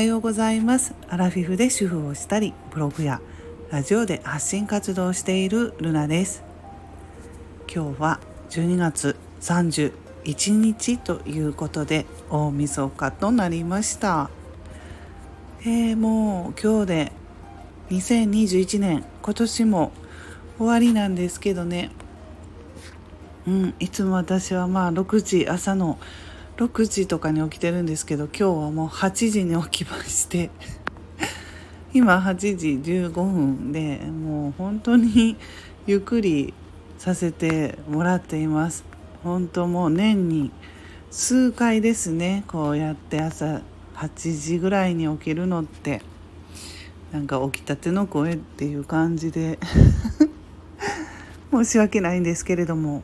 はようございます。アラフィフで主婦をしたりブログやラジオで発信活動をしているルナです。今日は12月31日ということで大晦日となりました。えー、もう今日で2021年。今年も終わりなんですけどね。うんいつも私はまあ6時朝の6時とかに起きてるんですけど今日はもう8時に起きまして 今8時15分でもう本当にゆっくりさせてもらっています。本当もう年に数回ですねこうやって朝8時ぐらいに起きるのって。なんか起きたての声っていう感じで。申し訳ないんですけれども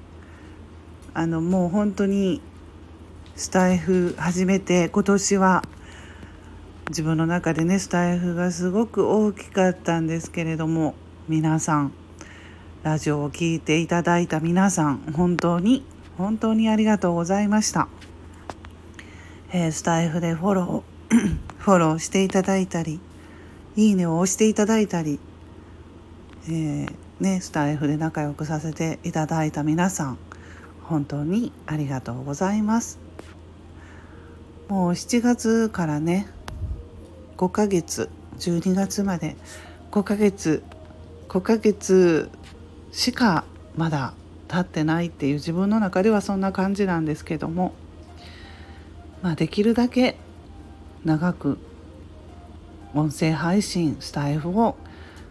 あのもう本当にスタイフ始めて今年は自分の中でねスタイフがすごく大きかったんですけれども皆さんラジオを聴いていただいた皆さん本当に本当にありがとうございました、えー、スタイフでフォロー フォローしていただいたりいいねを押していただいたり、えー、ね、スタイフで仲良くさせていただいた皆さん本当にありがとうございます。もう7月からね5ヶ月12月まで5ヶ月5ヶ月しかまだ経ってないっていう自分の中ではそんな感じなんですけどもまあできるだけ長く音声配信スタイフを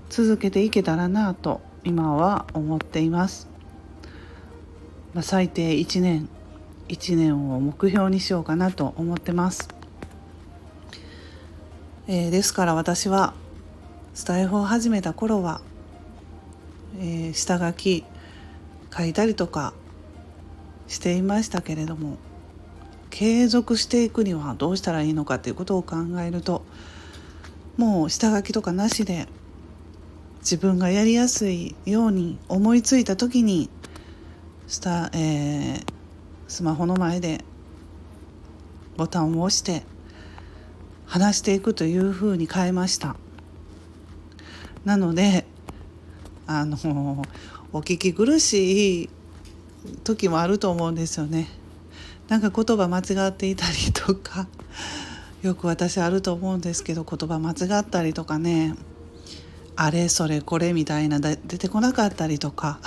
続けていけたらなと今は思っています、まあ、最低1年1年を目標にしようかなと思ってます、えー、ですから私はスタイフを始めた頃は、えー、下書き書いたりとかしていましたけれども継続していくにはどうしたらいいのかということを考えるともう下書きとかなしで自分がやりやすいように思いついた時にスタ、えー、スマホの前でボタンを押して話していくというふうに変えました。なのであのお聞き苦しい時もあると思うんですよね。なんか言葉間違っていたりとかよく私あると思うんですけど言葉間違ったりとかねあれそれこれみたいな出てこなかったりとか。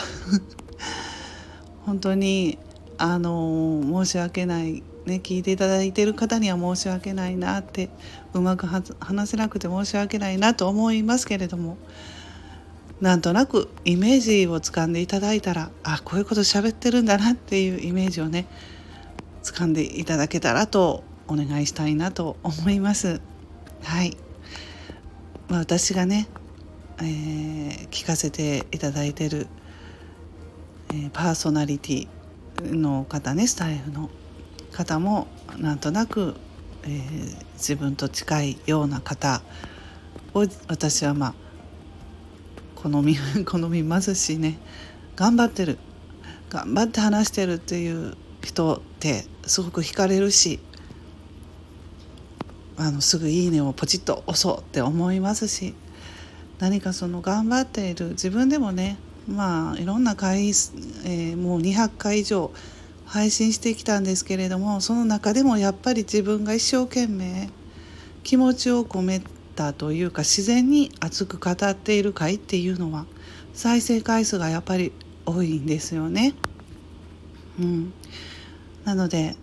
本当にあの申し訳ないね聞いていただいている方には申し訳ないなってうまく話せなくて申し訳ないなと思いますけれどもなんとなくイメージをつかんでいただいたらあこういうこと喋ってるんだなっていうイメージをね掴んでいただけたらとお願いしたいなと思います。はい、まあ、私がね、えー、聞かせていただいてる、えー、パーソナリティの方ねスタイフの方もなんとなく、えー、自分と近いような方を私はまあ好み 好みますしね頑張ってる頑張って話してるっていう人ってすごく惹かれるしあのすぐ「いいね」をポチッと押そうって思いますし何かその頑張っている自分でもねまあいろんな回、えー、もう200回以上配信してきたんですけれどもその中でもやっぱり自分が一生懸命気持ちを込めたというか自然に熱く語っている回っていうのは再生回数がやっぱり多いんですよね。うん、なので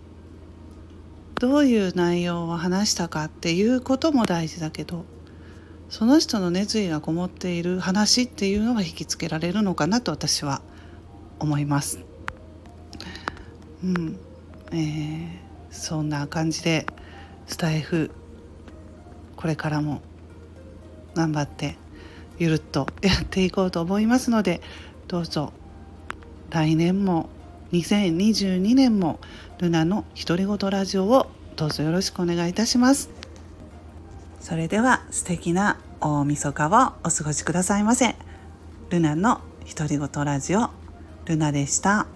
どういう内容を話したかっていうことも大事だけどその人の熱意がこもっている話っていうのが引きつけられるのかなと私は思います。うんえー、そんな感じでスタイフこれからも頑張ってゆるっとやっていこうと思いますのでどうぞ来年も2022年もルナの独り言ラジオをどうぞよろしくお願いいたしますそれでは素敵な大晦日をお過ごしくださいませ。ルナの独り言ラジオルナでした。